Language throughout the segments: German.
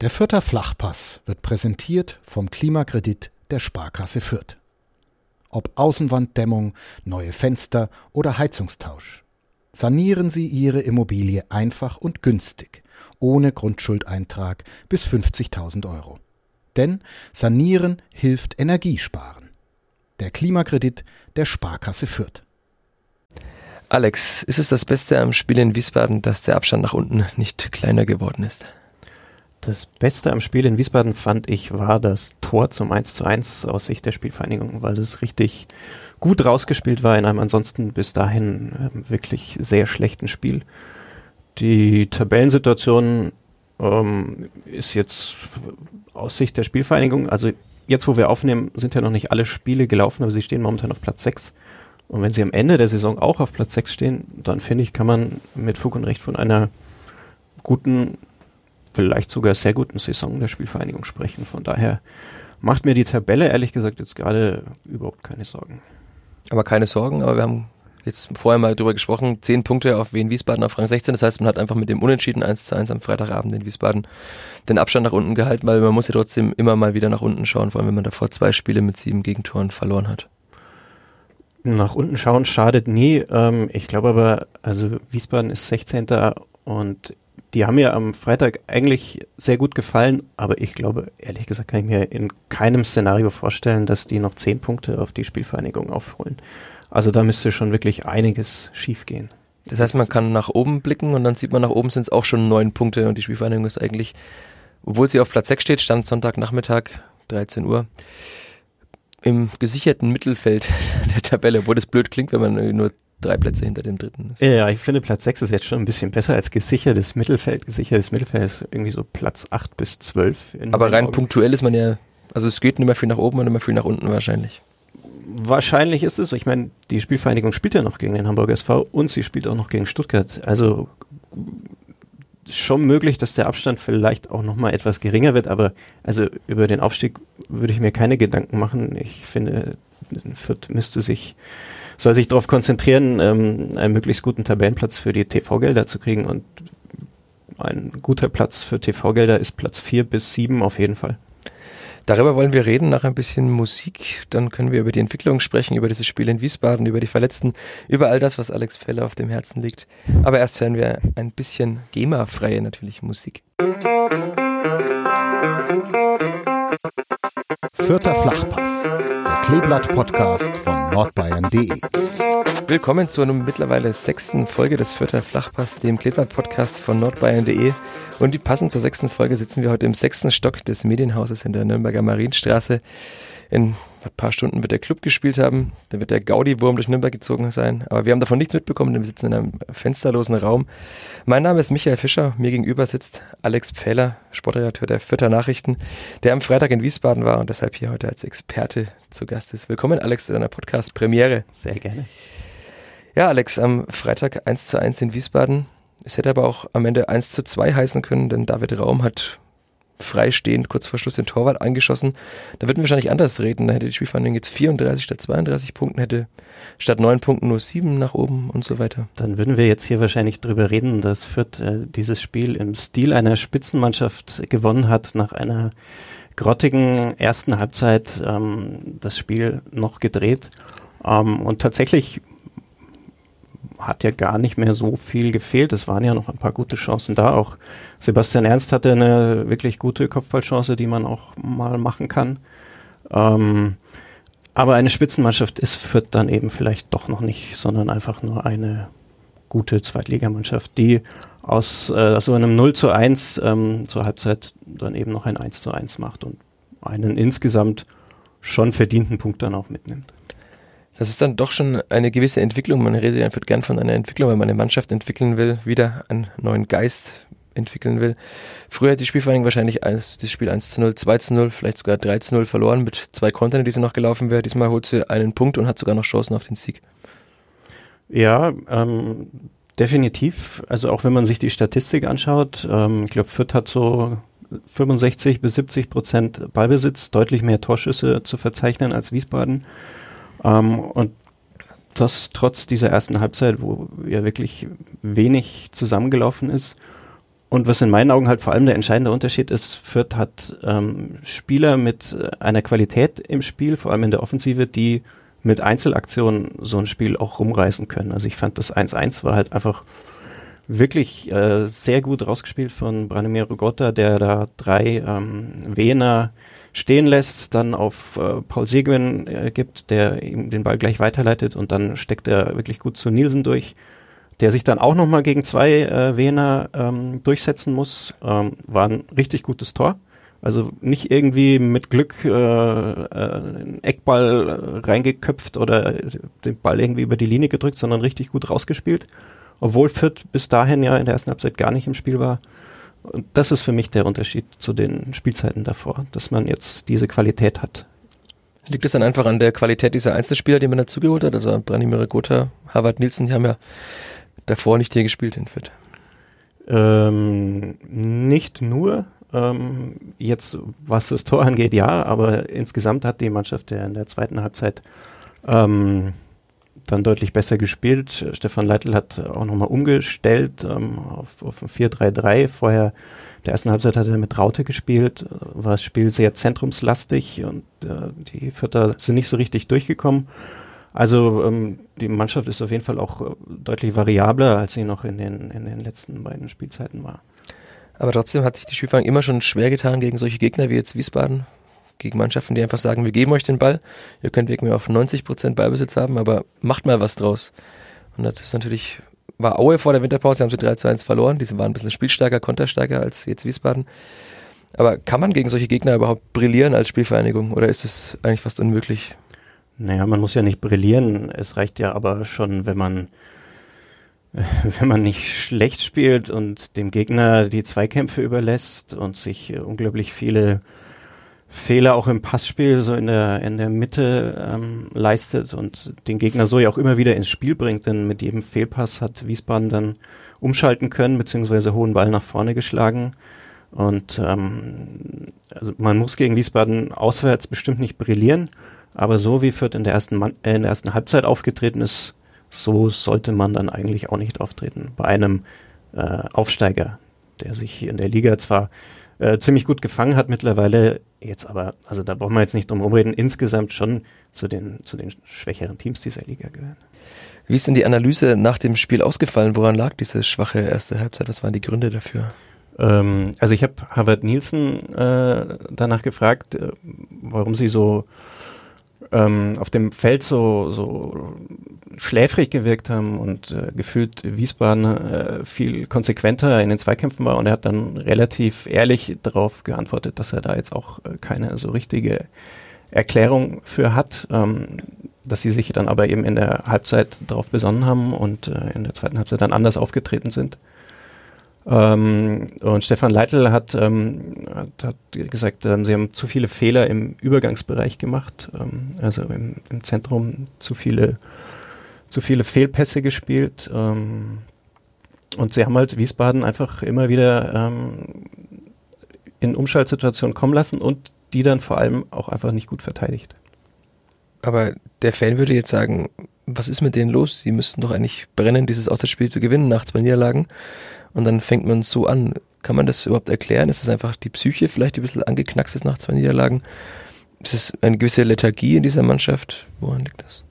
Der Fürther Flachpass wird präsentiert vom Klimakredit der Sparkasse Fürth. Ob Außenwanddämmung, neue Fenster oder Heizungstausch. Sanieren Sie Ihre Immobilie einfach und günstig, ohne Grundschuldeintrag bis 50.000 Euro. Denn Sanieren hilft Energiesparen. Der Klimakredit der Sparkasse Fürth. Alex, ist es das Beste am Spiel in Wiesbaden, dass der Abstand nach unten nicht kleiner geworden ist? Das Beste am Spiel in Wiesbaden fand ich war das Tor zum 1 zu 1 aus Sicht der Spielvereinigung, weil es richtig gut rausgespielt war in einem ansonsten bis dahin äh, wirklich sehr schlechten Spiel. Die Tabellensituation ähm, ist jetzt aus Sicht der Spielvereinigung, also jetzt wo wir aufnehmen, sind ja noch nicht alle Spiele gelaufen, aber sie stehen momentan auf Platz 6. Und wenn sie am Ende der Saison auch auf Platz 6 stehen, dann finde ich, kann man mit Fug und Recht von einer guten vielleicht sogar sehr guten Saison der Spielvereinigung sprechen. Von daher macht mir die Tabelle ehrlich gesagt jetzt gerade überhaupt keine Sorgen. Aber keine Sorgen, aber wir haben jetzt vorher mal drüber gesprochen, zehn Punkte auf Wien Wiesbaden auf Rang 16. Das heißt, man hat einfach mit dem Unentschieden 1 zu 1 am Freitagabend in Wiesbaden den Abstand nach unten gehalten, weil man muss ja trotzdem immer mal wieder nach unten schauen, vor allem wenn man davor zwei Spiele mit sieben Gegentoren verloren hat. Nach unten schauen schadet nie. Ähm, ich glaube aber, also Wiesbaden ist 16. und die haben mir am Freitag eigentlich sehr gut gefallen, aber ich glaube, ehrlich gesagt, kann ich mir in keinem Szenario vorstellen, dass die noch zehn Punkte auf die Spielvereinigung aufholen. Also da müsste schon wirklich einiges schiefgehen. Das heißt, man kann nach oben blicken und dann sieht man, nach oben sind es auch schon neun Punkte und die Spielvereinigung ist eigentlich, obwohl sie auf Platz 6 steht, stand Sonntagnachmittag, 13 Uhr, im gesicherten Mittelfeld der Tabelle, obwohl das blöd klingt, wenn man nur drei Plätze hinter dem dritten ist. Ja, ich finde Platz 6 ist jetzt schon ein bisschen besser als gesichertes Mittelfeld. Gesichertes Mittelfeld ist irgendwie so Platz 8 bis 12. Aber rein Augen. punktuell ist man ja, also es geht nicht mehr viel nach oben und nicht mehr viel nach unten wahrscheinlich. Wahrscheinlich ist es so. Ich meine, die Spielvereinigung spielt ja noch gegen den Hamburger SV und sie spielt auch noch gegen Stuttgart. Also schon möglich, dass der Abstand vielleicht auch nochmal etwas geringer wird, aber also über den Aufstieg würde ich mir keine Gedanken machen. Ich finde, Fürth müsste sich soll sich darauf konzentrieren, ähm, einen möglichst guten Tabellenplatz für die TV-Gelder zu kriegen und ein guter Platz für TV-Gelder ist Platz 4 bis 7 auf jeden Fall. Darüber wollen wir reden, nach ein bisschen Musik. Dann können wir über die Entwicklung sprechen, über dieses Spiel in Wiesbaden, über die Verletzten, über all das, was Alex Feller auf dem Herzen liegt. Aber erst hören wir ein bisschen GEMA-freie natürlich Musik. Vierter Flachpass, der Kleeblatt-Podcast von nordbayern.de. Willkommen zu einer mittlerweile sechsten Folge des Vierter Flachpass, dem Kleeblatt-Podcast von nordbayern.de. Und die passend zur sechsten Folge sitzen wir heute im sechsten Stock des Medienhauses in der Nürnberger Marienstraße in ein paar Stunden wird der Club gespielt haben. Da wird der Gaudi-Wurm durch Nürnberg gezogen sein. Aber wir haben davon nichts mitbekommen, denn wir sitzen in einem fensterlosen Raum. Mein Name ist Michael Fischer. Mir gegenüber sitzt Alex Pfähler, Sportredakteur der Vierter Nachrichten, der am Freitag in Wiesbaden war und deshalb hier heute als Experte zu Gast ist. Willkommen, Alex, zu deiner Podcast-Premiere. Sehr gerne. Ja, Alex, am Freitag 1 zu 1 in Wiesbaden. Es hätte aber auch am Ende 1 zu 2 heißen können, denn David Raum hat freistehend kurz vor Schluss den Torwart angeschossen. Da würden wir wahrscheinlich anders reden. Da hätte die Spielverhandlung jetzt 34 statt 32 Punkten, hätte statt 9 Punkten nur 7 nach oben und so weiter. Dann würden wir jetzt hier wahrscheinlich drüber reden, dass Fürth äh, dieses Spiel im Stil einer Spitzenmannschaft gewonnen hat, nach einer grottigen ersten Halbzeit ähm, das Spiel noch gedreht. Ähm, und tatsächlich hat ja gar nicht mehr so viel gefehlt. Es waren ja noch ein paar gute Chancen da. Auch Sebastian Ernst hatte eine wirklich gute Kopfballchance, die man auch mal machen kann. Ähm, aber eine Spitzenmannschaft ist Fürth dann eben vielleicht doch noch nicht, sondern einfach nur eine gute Zweitligamannschaft, die aus äh, so einem 0 zu 1 ähm, zur Halbzeit dann eben noch ein 1 zu 1 macht und einen insgesamt schon verdienten Punkt dann auch mitnimmt das ist dann doch schon eine gewisse Entwicklung. Man redet einfach gern von einer Entwicklung, weil man eine Mannschaft entwickeln will, wieder einen neuen Geist entwickeln will. Früher hat die Spielvereinigung wahrscheinlich das Spiel 1 zu 0, 2 zu 0, vielleicht sogar 3 zu 0 verloren mit zwei Kontern, die sie noch gelaufen wäre. Diesmal holt sie einen Punkt und hat sogar noch Chancen auf den Sieg. Ja, ähm, definitiv. Also auch wenn man sich die Statistik anschaut, ähm, ich glaube, Fürth hat so 65 bis 70 Prozent Ballbesitz, deutlich mehr Torschüsse zu verzeichnen als Wiesbaden. Ähm, und das trotz dieser ersten Halbzeit, wo ja wirklich wenig zusammengelaufen ist. und was in meinen Augen halt vor allem der entscheidende Unterschied ist, Fürth hat ähm, Spieler mit äh, einer Qualität im Spiel, vor allem in der Offensive, die mit Einzelaktionen so ein Spiel auch rumreißen können. Also ich fand das 1-1 war halt einfach wirklich äh, sehr gut rausgespielt von Branimir Rogotta, der da drei ähm, Wiener stehen lässt, dann auf äh, Paul Seguin äh, gibt, der ihm den Ball gleich weiterleitet und dann steckt er wirklich gut zu Nielsen durch der sich dann auch nochmal gegen zwei äh, Wiener ähm, durchsetzen muss, ähm, war ein richtig gutes Tor. Also nicht irgendwie mit Glück äh, äh, einen Eckball reingeköpft oder den Ball irgendwie über die Linie gedrückt, sondern richtig gut rausgespielt. Obwohl Fürth bis dahin ja in der ersten Halbzeit gar nicht im Spiel war. Und das ist für mich der Unterschied zu den Spielzeiten davor, dass man jetzt diese Qualität hat. Liegt es dann einfach an der Qualität dieser Einzelspieler, die man dazugeholt hat? Also Branimir Gotha, Harvard Nielsen, die haben ja davor nicht hier gespielt in Fürth? Ähm, nicht nur. Ähm, jetzt, was das Tor angeht, ja, aber insgesamt hat die Mannschaft ja in der zweiten Halbzeit ähm, dann deutlich besser gespielt. Stefan Leitl hat auch nochmal umgestellt ähm, auf, auf ein 4-3-3. Vorher, der ersten Halbzeit hat er mit Raute gespielt, war das Spiel sehr zentrumslastig und äh, die Vierter sind nicht so richtig durchgekommen. Also ähm, die Mannschaft ist auf jeden Fall auch äh, deutlich variabler, als sie noch in den, in den letzten beiden Spielzeiten war. Aber trotzdem hat sich die Spielfang immer schon schwer getan gegen solche Gegner wie jetzt Wiesbaden, gegen Mannschaften, die einfach sagen, wir geben euch den Ball, ihr könnt wegen mir auf 90 Prozent Ballbesitz haben, aber macht mal was draus. Und das ist natürlich, war Aue vor der Winterpause, haben sie 3 zu 1 verloren, diese waren ein bisschen spielstärker, konterstärker als jetzt Wiesbaden. Aber kann man gegen solche Gegner überhaupt brillieren als Spielvereinigung oder ist es eigentlich fast unmöglich? Naja, man muss ja nicht brillieren. Es reicht ja aber schon, wenn man, wenn man nicht schlecht spielt und dem Gegner die Zweikämpfe überlässt und sich unglaublich viele Fehler auch im Passspiel so in der, in der Mitte ähm, leistet und den Gegner so ja auch immer wieder ins Spiel bringt, denn mit jedem Fehlpass hat Wiesbaden dann umschalten können, beziehungsweise hohen Ball nach vorne geschlagen. Und ähm, also man muss gegen Wiesbaden auswärts bestimmt nicht brillieren, aber so wie Fürth in der ersten, Man äh, in der ersten Halbzeit aufgetreten ist, so sollte man dann eigentlich auch nicht auftreten. Bei einem äh, Aufsteiger, der sich in der Liga zwar äh, ziemlich gut gefangen hat mittlerweile, jetzt aber, also da brauchen wir jetzt nicht drum rumreden, insgesamt schon zu den, zu den schwächeren Teams dieser Liga gehören. Wie ist denn die Analyse nach dem Spiel ausgefallen? Woran lag diese schwache erste Halbzeit? Was waren die Gründe dafür? Ähm, also ich habe Harvard Nielsen äh, danach gefragt, äh, warum sie so ähm, auf dem Feld so, so schläfrig gewirkt haben und äh, gefühlt Wiesbaden äh, viel konsequenter in den Zweikämpfen war und er hat dann relativ ehrlich darauf geantwortet, dass er da jetzt auch äh, keine so richtige Erklärung für hat, ähm, dass sie sich dann aber eben in der Halbzeit darauf besonnen haben und äh, in der zweiten Halbzeit dann anders aufgetreten sind. Ähm, und Stefan Leitl hat, ähm, hat, hat gesagt, ähm, sie haben zu viele Fehler im Übergangsbereich gemacht, ähm, also im, im, Zentrum zu viele, zu viele Fehlpässe gespielt. Ähm, und sie haben halt Wiesbaden einfach immer wieder ähm, in Umschaltsituationen kommen lassen und die dann vor allem auch einfach nicht gut verteidigt. Aber der Fan würde jetzt sagen, was ist mit denen los? Sie müssten doch eigentlich brennen, dieses Auswärtsspiel zu gewinnen nach zwei Niederlagen. Und dann fängt man so an. Kann man das überhaupt erklären? Ist es einfach die Psyche vielleicht, die ein bisschen angeknackst ist nach zwei Niederlagen? Ist es eine gewisse Lethargie in dieser Mannschaft? Woran liegt das?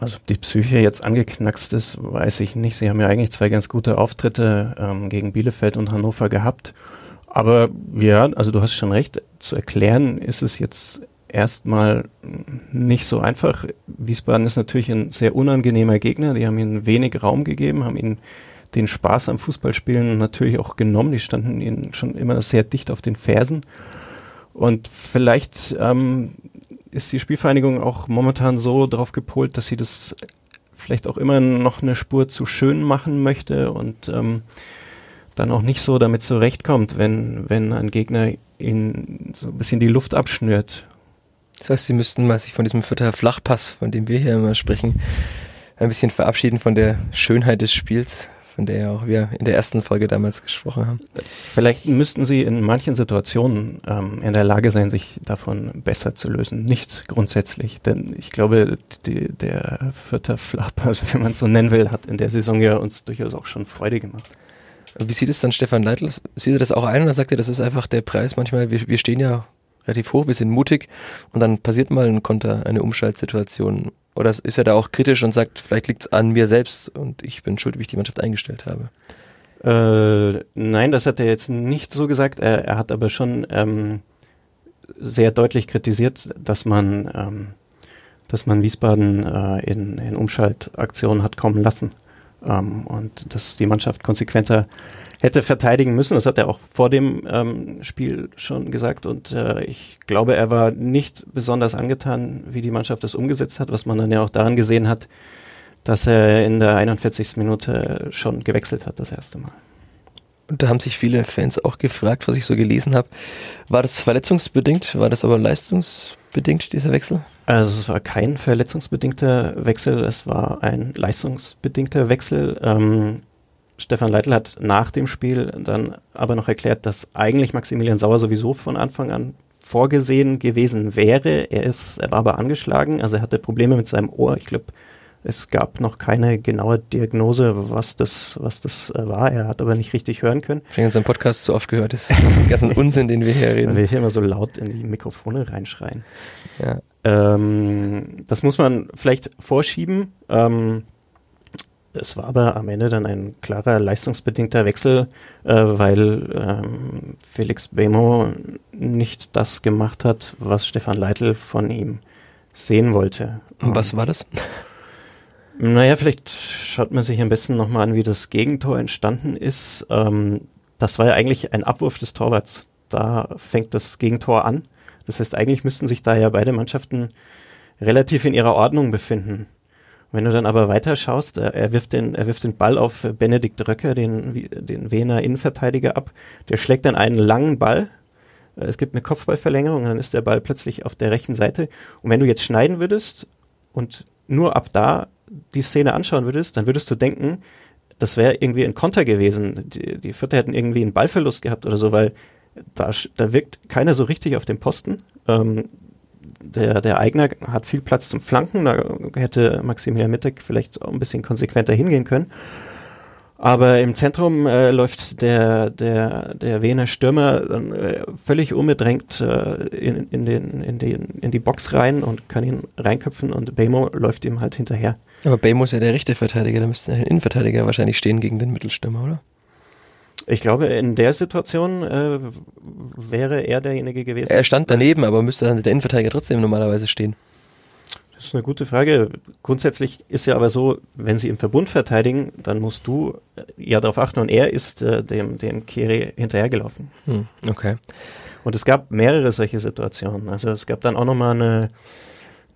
Also ob die Psyche jetzt angeknackst ist, weiß ich nicht. Sie haben ja eigentlich zwei ganz gute Auftritte ähm, gegen Bielefeld und Hannover gehabt. Aber ja, also du hast schon recht, zu erklären ist es jetzt erstmal nicht so einfach. Wiesbaden ist natürlich ein sehr unangenehmer Gegner. Die haben ihnen wenig Raum gegeben, haben ihnen den Spaß am Fußballspielen natürlich auch genommen. Die standen ihnen schon immer sehr dicht auf den Fersen. Und vielleicht ähm, ist die Spielvereinigung auch momentan so darauf gepolt, dass sie das vielleicht auch immer noch eine Spur zu schön machen möchte und ähm, dann auch nicht so damit zurechtkommt, wenn, wenn ein Gegner ihn so ein bisschen die Luft abschnürt. Das heißt, sie müssten mal sich von diesem Vierter Flachpass, von dem wir hier immer sprechen, ein bisschen verabschieden von der Schönheit des Spiels von der ja auch wir in der ersten Folge damals gesprochen haben. Vielleicht müssten Sie in manchen Situationen ähm, in der Lage sein, sich davon besser zu lösen. Nicht grundsätzlich, denn ich glaube, die, der vierte Flap, also wenn man es so nennen will, hat in der Saison ja uns durchaus auch schon Freude gemacht. Wie sieht es dann Stefan Leitl? Sieht er das auch ein oder sagt er, das ist einfach der Preis manchmal? Wir, wir stehen ja relativ hoch, wir sind mutig und dann passiert mal ein Konter, eine Umschaltsituation. Oder ist er da auch kritisch und sagt, vielleicht liegt es an mir selbst und ich bin schuld, wie ich die Mannschaft eingestellt habe? Äh, nein, das hat er jetzt nicht so gesagt. Er, er hat aber schon ähm, sehr deutlich kritisiert, dass man, ähm, dass man Wiesbaden äh, in, in Umschaltaktionen hat kommen lassen ähm, und dass die Mannschaft konsequenter hätte verteidigen müssen. Das hat er auch vor dem ähm, Spiel schon gesagt und äh, ich glaube, er war nicht besonders angetan, wie die Mannschaft das umgesetzt hat, was man dann ja auch daran gesehen hat, dass er in der 41. Minute schon gewechselt hat, das erste Mal. Und da haben sich viele Fans auch gefragt, was ich so gelesen habe. War das verletzungsbedingt? War das aber leistungsbedingt, dieser Wechsel? Also es war kein verletzungsbedingter Wechsel, es war ein leistungsbedingter Wechsel. Ähm, Stefan Leitl hat nach dem Spiel dann aber noch erklärt, dass eigentlich Maximilian Sauer sowieso von Anfang an vorgesehen gewesen wäre. Er ist, er war aber angeschlagen, also er hatte Probleme mit seinem Ohr. Ich glaube, es gab noch keine genaue Diagnose, was das, was das äh, war. Er hat aber nicht richtig hören können. Ich habe unseren Podcast zu oft gehört. Ist den ganzen Unsinn, den wir hier reden. Weil wir hier immer so laut in die Mikrofone reinschreien. Ja. Ähm, das muss man vielleicht vorschieben. Ähm, es war aber am Ende dann ein klarer leistungsbedingter Wechsel, äh, weil ähm, Felix Bemo nicht das gemacht hat, was Stefan Leitl von ihm sehen wollte. Und was war das? Naja, vielleicht schaut man sich am besten nochmal an, wie das Gegentor entstanden ist. Ähm, das war ja eigentlich ein Abwurf des Torwarts. Da fängt das Gegentor an. Das heißt, eigentlich müssten sich da ja beide Mannschaften relativ in ihrer Ordnung befinden. Wenn du dann aber weiter schaust, er, er, wirft den, er wirft den Ball auf Benedikt Röcker, den, den Wiener Innenverteidiger, ab. Der schlägt dann einen langen Ball. Es gibt eine Kopfballverlängerung, dann ist der Ball plötzlich auf der rechten Seite. Und wenn du jetzt schneiden würdest und nur ab da die Szene anschauen würdest, dann würdest du denken, das wäre irgendwie ein Konter gewesen. Die, die Vierter hätten irgendwie einen Ballverlust gehabt oder so, weil da, da wirkt keiner so richtig auf dem Posten. Ähm, der, der Eigner hat viel Platz zum Flanken, da hätte Maximilian Mittek vielleicht auch ein bisschen konsequenter hingehen können. Aber im Zentrum äh, läuft der, der, der Wiener Stürmer äh, völlig unbedrängt äh, in, in, den, in, den, in die Box rein und kann ihn reinköpfen und Bemo läuft ihm halt hinterher. Aber Bemo ist ja der rechte Verteidiger, da müsste ein Innenverteidiger wahrscheinlich stehen gegen den Mittelstürmer, oder? Ich glaube, in der Situation äh, wäre er derjenige gewesen. Er stand daneben, aber müsste dann der Innenverteidiger trotzdem normalerweise stehen. Das ist eine gute Frage. Grundsätzlich ist ja aber so, wenn sie im Verbund verteidigen, dann musst du äh, ja darauf achten und er ist äh, dem, dem Kiri hinterhergelaufen. Hm, okay. Und es gab mehrere solche Situationen. Also es gab dann auch nochmal eine,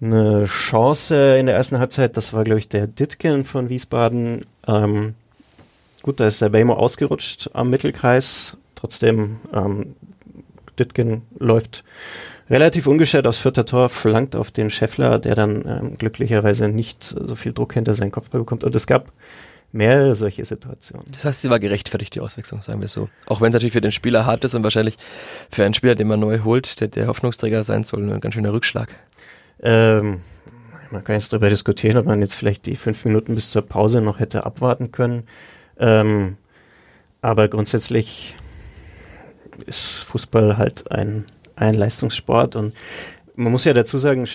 eine Chance in der ersten Halbzeit, das war glaube ich der Ditken von Wiesbaden. Ähm, gut, da ist der Bemo ausgerutscht am Mittelkreis. Trotzdem, ähm, Ditken läuft relativ ungeschert aus vierter Tor, flankt auf den Scheffler, der dann ähm, glücklicherweise nicht so viel Druck hinter seinen Kopfball bekommt. Und es gab mehrere solche Situationen. Das heißt, sie war gerechtfertigt, die Auswechslung, sagen wir so. Auch wenn es natürlich für den Spieler hart ist und wahrscheinlich für einen Spieler, den man neu holt, der der Hoffnungsträger sein soll, ein ganz schöner Rückschlag. Ähm, man kann jetzt darüber diskutieren, ob man jetzt vielleicht die fünf Minuten bis zur Pause noch hätte abwarten können. Ähm, aber grundsätzlich ist Fußball halt ein ein Leistungssport. Und man muss ja dazu sagen,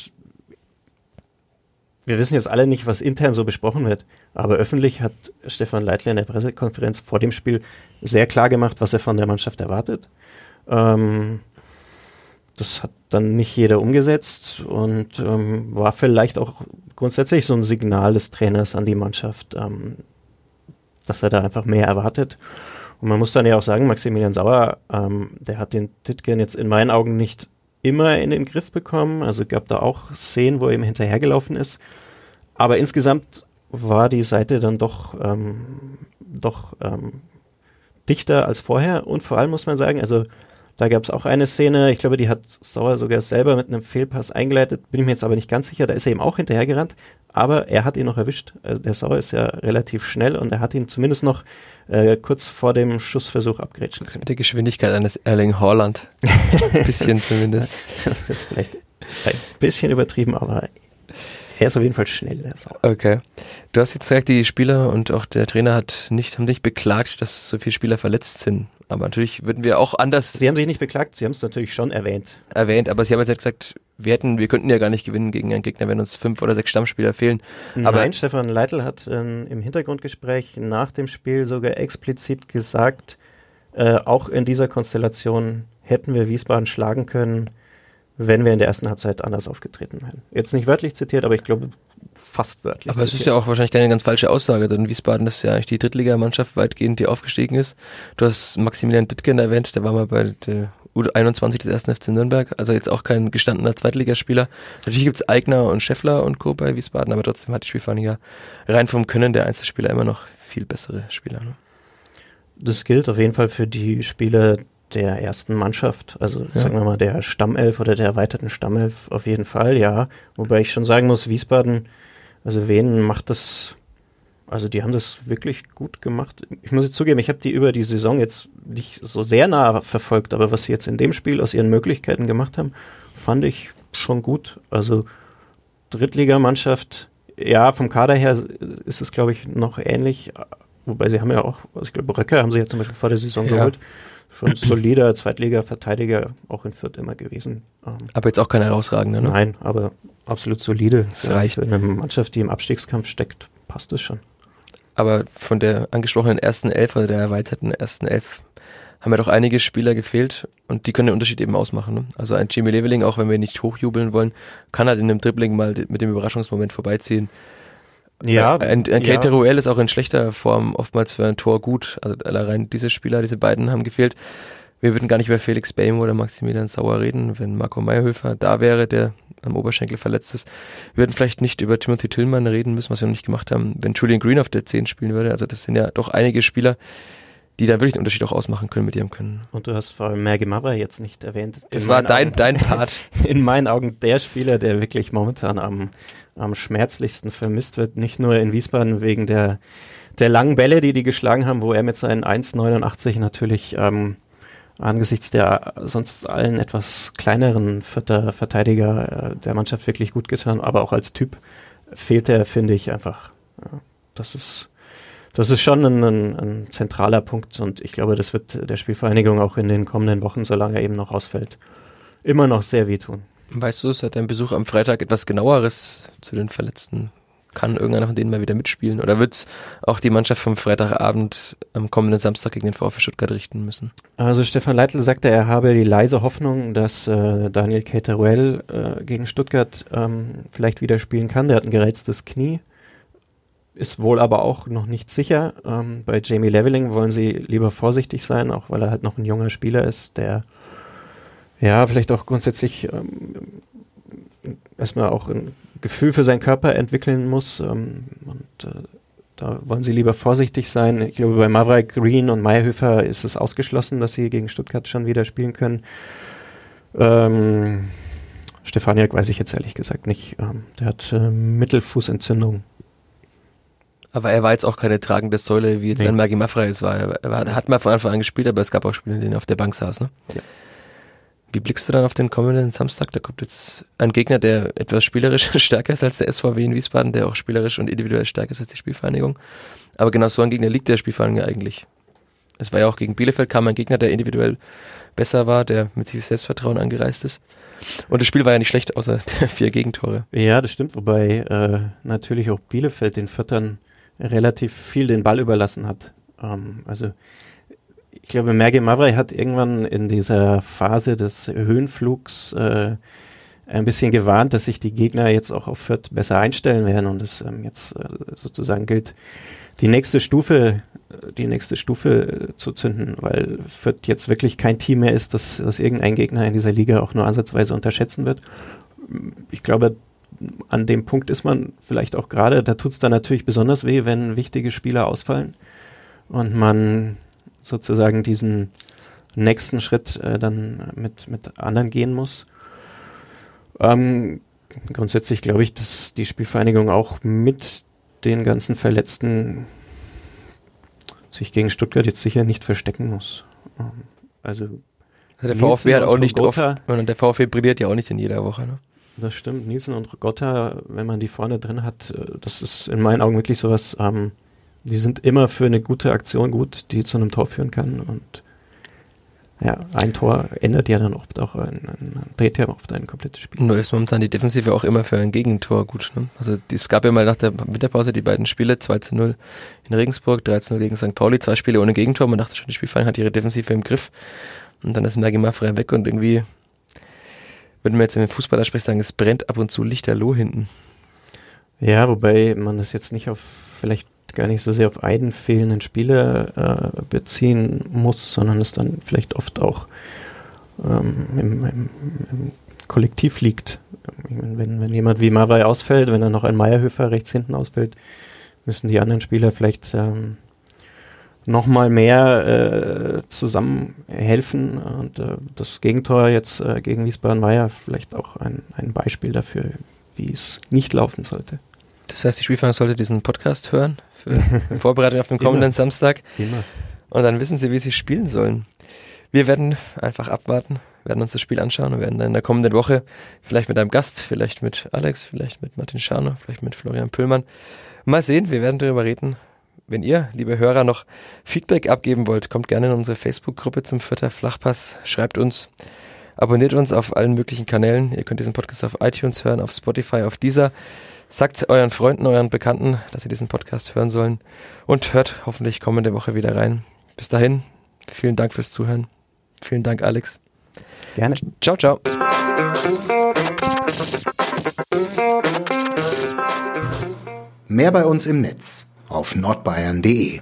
wir wissen jetzt alle nicht, was intern so besprochen wird, aber öffentlich hat Stefan Leitler in der Pressekonferenz vor dem Spiel sehr klar gemacht, was er von der Mannschaft erwartet. Ähm, das hat dann nicht jeder umgesetzt und ähm, war vielleicht auch grundsätzlich so ein Signal des Trainers an die Mannschaft, ähm, dass er da einfach mehr erwartet. Und man muss dann ja auch sagen, Maximilian Sauer, ähm, der hat den Titgen jetzt in meinen Augen nicht immer in den Griff bekommen. Also gab da auch Szenen, wo er ihm hinterhergelaufen ist. Aber insgesamt war die Seite dann doch, ähm, doch ähm, dichter als vorher. Und vor allem muss man sagen, also da gab es auch eine Szene, ich glaube, die hat Sauer sogar selber mit einem Fehlpass eingeleitet, bin ich mir jetzt aber nicht ganz sicher, da ist er ihm auch hinterhergerannt, aber er hat ihn noch erwischt. Also der Sauer ist ja relativ schnell und er hat ihn zumindest noch äh, kurz vor dem Schussversuch abgrätschen können. Mit der Geschwindigkeit eines Erling Haaland. Ein bisschen zumindest. Das ist vielleicht ein bisschen übertrieben, aber er ist auf jeden Fall schnell. Okay. Du hast jetzt gesagt, die Spieler und auch der Trainer hat nicht, haben nicht beklagt, dass so viele Spieler verletzt sind. Aber natürlich würden wir auch anders. Sie haben sich nicht beklagt, sie haben es natürlich schon erwähnt. Erwähnt, aber sie haben jetzt gesagt, wir hätten, wir könnten ja gar nicht gewinnen gegen einen Gegner, wenn uns fünf oder sechs Stammspieler fehlen. Aber Nein, Stefan Leitl hat äh, im Hintergrundgespräch nach dem Spiel sogar explizit gesagt, äh, auch in dieser Konstellation hätten wir Wiesbaden schlagen können, wenn wir in der ersten Halbzeit anders aufgetreten wären. Jetzt nicht wörtlich zitiert, aber ich glaube fast wörtlich. Aber zitiert. es ist ja auch wahrscheinlich keine ganz falsche Aussage, denn Wiesbaden ist ja eigentlich die Drittligamannschaft weitgehend, die aufgestiegen ist. Du hast Maximilian Dittgen erwähnt, der war mal bei der U21 des ersten FC Nürnberg, also jetzt auch kein gestandener Zweitligaspieler. Natürlich gibt's Eigner und Scheffler und Co. bei Wiesbaden, aber trotzdem hat die Spielvereinigung rein vom Können der Einzelspieler immer noch viel bessere Spieler. Ne? Das gilt auf jeden Fall für die Spieler der ersten Mannschaft, also ja. sagen wir mal der Stammelf oder der erweiterten Stammelf auf jeden Fall, ja. Wobei ich schon sagen muss, Wiesbaden, also wen macht das, also die haben das wirklich gut gemacht. Ich muss jetzt zugeben, ich habe die über die Saison jetzt nicht so sehr nah verfolgt, aber was sie jetzt in dem Spiel aus ihren Möglichkeiten gemacht haben, fand ich schon gut. Also Drittligamannschaft, ja, vom Kader her ist es, glaube ich, noch ähnlich. Wobei sie haben ja auch, also ich glaube, Röcke haben sie ja zum Beispiel vor der Saison ja. geholt schon solider Zweitliga-Verteidiger auch in Fürth immer gewesen. Ähm, aber jetzt auch kein herausragender, ne? Nein, aber absolut solide. Das reicht. Für eine Mannschaft, die im Abstiegskampf steckt, passt es schon. Aber von der angesprochenen ersten Elf oder der erweiterten ersten Elf haben ja doch einige Spieler gefehlt und die können den Unterschied eben ausmachen. Ne? Also ein Jimmy Leveling, auch wenn wir nicht hochjubeln wollen, kann halt in einem Dribbling mal mit dem Überraschungsmoment vorbeiziehen. Ja. Ein, ein ja. Ruel ist auch in schlechter Form oftmals für ein Tor gut. Also allein diese Spieler, diese beiden haben gefehlt. Wir würden gar nicht über Felix Bame oder Maximilian Sauer reden, wenn Marco Meyerhöfer da wäre, der am Oberschenkel verletzt ist. Wir würden vielleicht nicht über Timothy Tillman reden müssen, was wir noch nicht gemacht haben, wenn Julian Green auf der 10 spielen würde. Also das sind ja doch einige Spieler, die da wirklich den Unterschied auch ausmachen können mit ihrem Können. Und du hast vor allem Merge Mavra jetzt nicht erwähnt. Das war dein, Augen, dein Part. In meinen Augen der Spieler, der wirklich momentan am, am schmerzlichsten vermisst wird. Nicht nur in Wiesbaden wegen der, der langen Bälle, die die geschlagen haben, wo er mit seinen 1,89 natürlich ähm, angesichts der sonst allen etwas kleineren vierter Verteidiger äh, der Mannschaft wirklich gut getan. Aber auch als Typ fehlt er, finde ich, einfach. Ja, das ist das ist schon ein, ein, ein, zentraler Punkt und ich glaube, das wird der Spielvereinigung auch in den kommenden Wochen, solange er eben noch ausfällt, immer noch sehr wehtun. Weißt du, seit deinem Besuch am Freitag etwas genaueres zu den Verletzten? Kann irgendeiner von denen mal wieder mitspielen? Oder wird es auch die Mannschaft vom Freitagabend am kommenden Samstag gegen den VfB Stuttgart richten müssen? Also Stefan Leitl sagte, er habe die leise Hoffnung, dass äh, Daniel Cateruel äh, gegen Stuttgart ähm, vielleicht wieder spielen kann. Der hat ein gerätztes Knie ist wohl aber auch noch nicht sicher. Ähm, bei Jamie Leveling wollen sie lieber vorsichtig sein, auch weil er halt noch ein junger Spieler ist, der ja vielleicht auch grundsätzlich ähm, erstmal auch ein Gefühl für seinen Körper entwickeln muss. Ähm, und äh, da wollen sie lieber vorsichtig sein. Ich glaube, bei Mavrai Green und Meyerhöfer ist es ausgeschlossen, dass sie gegen Stuttgart schon wieder spielen können. Ähm, Stefaniak weiß ich jetzt ehrlich gesagt nicht. Ähm, der hat äh, Mittelfußentzündung. Aber er war jetzt auch keine tragende Säule, wie jetzt nee. ein Maggie Maffrey es war. Er, er hat mal von Anfang an gespielt, aber es gab auch Spiele, in denen er auf der Bank saß. Ne? Ja. Wie blickst du dann auf den kommenden Samstag? Da kommt jetzt ein Gegner, der etwas spielerisch stärker ist als der SVW in Wiesbaden, der auch spielerisch und individuell stärker ist als die Spielvereinigung. Aber genau so ein Gegner liegt der Spielvereinigung eigentlich. Es war ja auch gegen Bielefeld kam ein Gegner, der individuell besser war, der mit sich Selbstvertrauen angereist ist. Und das Spiel war ja nicht schlecht, außer der vier Gegentore. Ja, das stimmt, wobei äh, natürlich auch Bielefeld den Viertern relativ viel den Ball überlassen hat. Ähm, also ich glaube, Merge Mavrai hat irgendwann in dieser Phase des Höhenflugs äh, ein bisschen gewarnt, dass sich die Gegner jetzt auch auf Fürth besser einstellen werden und es ähm, jetzt äh, sozusagen gilt, die nächste Stufe, die nächste Stufe äh, zu zünden, weil Fürth jetzt wirklich kein Team mehr ist, das, das irgendein Gegner in dieser Liga auch nur ansatzweise unterschätzen wird. Ich glaube, an dem Punkt ist man vielleicht auch gerade, da tut es dann natürlich besonders weh, wenn wichtige Spieler ausfallen und man sozusagen diesen nächsten Schritt äh, dann mit, mit anderen gehen muss. Ähm, grundsätzlich glaube ich, dass die Spielvereinigung auch mit den ganzen Verletzten sich gegen Stuttgart jetzt sicher nicht verstecken muss. Ähm, also der VfB hat auch nicht oft, der VfB brilliert ja auch nicht in jeder Woche. Ne? Das stimmt. Nielsen und Gotta, wenn man die vorne drin hat, äh, das ist in meinen Augen wirklich sowas, ähm, die sind immer für eine gute Aktion gut, die zu einem Tor führen kann. Und ja, ein Tor ändert ja dann oft auch, ein, ein, dreht ja oft ein komplettes Spiel. Nur ist momentan die Defensive auch immer für ein Gegentor gut. Ne? Also es gab ja mal nach der Winterpause die beiden Spiele, 2 zu 0 in Regensburg, 3 zu 0 gegen St. Pauli, zwei Spiele ohne Gegentor. Man dachte schon, die Spielverein hat ihre Defensive im Griff. Und dann ist Mergi frei weg und irgendwie, wenn man jetzt mit Fußballer spricht, sagen, es brennt ab und zu lichterloh hinten. Ja, wobei man das jetzt nicht auf vielleicht gar nicht so sehr auf einen fehlenden Spieler äh, beziehen muss, sondern es dann vielleicht oft auch ähm, im, im, im, Kollektiv liegt. Meine, wenn, wenn jemand wie Mawai ausfällt, wenn dann noch ein Meierhöfer rechts hinten ausfällt, müssen die anderen Spieler vielleicht ähm, nochmal mehr äh, zusammen helfen. Und äh, das Gegentor jetzt äh, gegen Wiesbaden war ja vielleicht auch ein, ein Beispiel dafür, wie es nicht laufen sollte. Das heißt, die Spielfang sollte diesen Podcast hören, für Vorbereitung auf den kommenden Samstag. Immer. Und dann wissen sie, wie sie spielen sollen. Wir werden einfach abwarten, werden uns das Spiel anschauen und werden dann in der kommenden Woche vielleicht mit einem Gast, vielleicht mit Alex, vielleicht mit Martin Scharner, vielleicht mit Florian Püllmann. Mal sehen, wir werden darüber reden. Wenn ihr, liebe Hörer, noch Feedback abgeben wollt, kommt gerne in unsere Facebook-Gruppe zum Vierter Flachpass, schreibt uns, abonniert uns auf allen möglichen Kanälen. Ihr könnt diesen Podcast auf iTunes hören, auf Spotify, auf dieser. Sagt euren Freunden, euren Bekannten, dass sie diesen Podcast hören sollen und hört hoffentlich kommende Woche wieder rein. Bis dahin, vielen Dank fürs Zuhören. Vielen Dank, Alex. Gerne. Ciao, ciao. Mehr bei uns im Netz auf nordbayern.de.